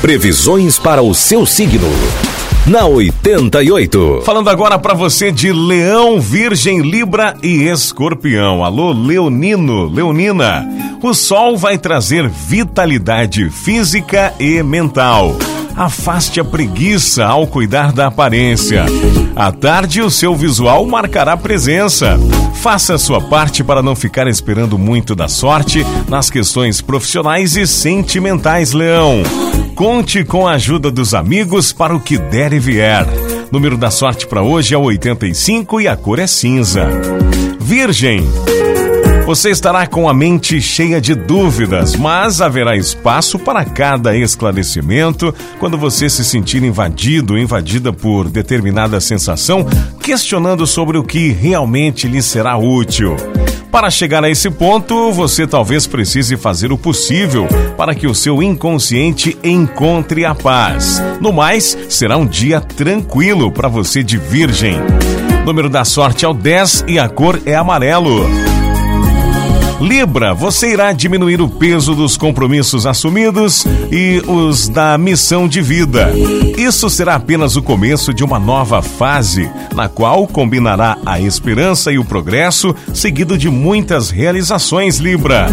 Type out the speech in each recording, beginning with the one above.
Previsões para o seu signo. Na 88. Falando agora para você de Leão, Virgem, Libra e Escorpião. Alô, Leonino, Leonina. O sol vai trazer vitalidade física e mental. Afaste a preguiça ao cuidar da aparência. À tarde, o seu visual marcará presença. Faça a sua parte para não ficar esperando muito da sorte nas questões profissionais e sentimentais, Leão. Conte com a ajuda dos amigos para o que der e vier. Número da sorte para hoje é 85 e a cor é cinza. Virgem. Você estará com a mente cheia de dúvidas, mas haverá espaço para cada esclarecimento quando você se sentir invadido, invadida por determinada sensação, questionando sobre o que realmente lhe será útil. Para chegar a esse ponto, você talvez precise fazer o possível para que o seu inconsciente encontre a paz. No mais, será um dia tranquilo para você de Virgem. Número da sorte é o 10 e a cor é amarelo. Libra, você irá diminuir o peso dos compromissos assumidos e os da missão de vida. Isso será apenas o começo de uma nova fase, na qual combinará a esperança e o progresso, seguido de muitas realizações, Libra.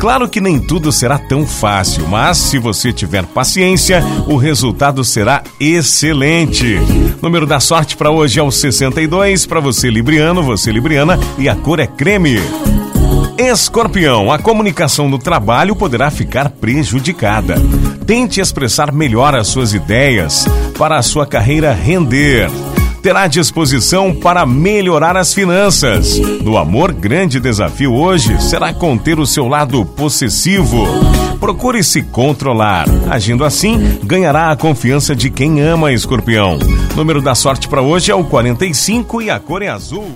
Claro que nem tudo será tão fácil, mas se você tiver paciência, o resultado será excelente. Número da sorte para hoje é o 62, para você libriano, você libriana, e a cor é creme. Escorpião, a comunicação no trabalho poderá ficar prejudicada. Tente expressar melhor as suas ideias para a sua carreira render. Terá disposição para melhorar as finanças. No amor, grande desafio hoje será conter o seu lado possessivo. Procure se controlar. Agindo assim, ganhará a confiança de quem ama escorpião. Número da sorte para hoje é o 45 e a cor é azul.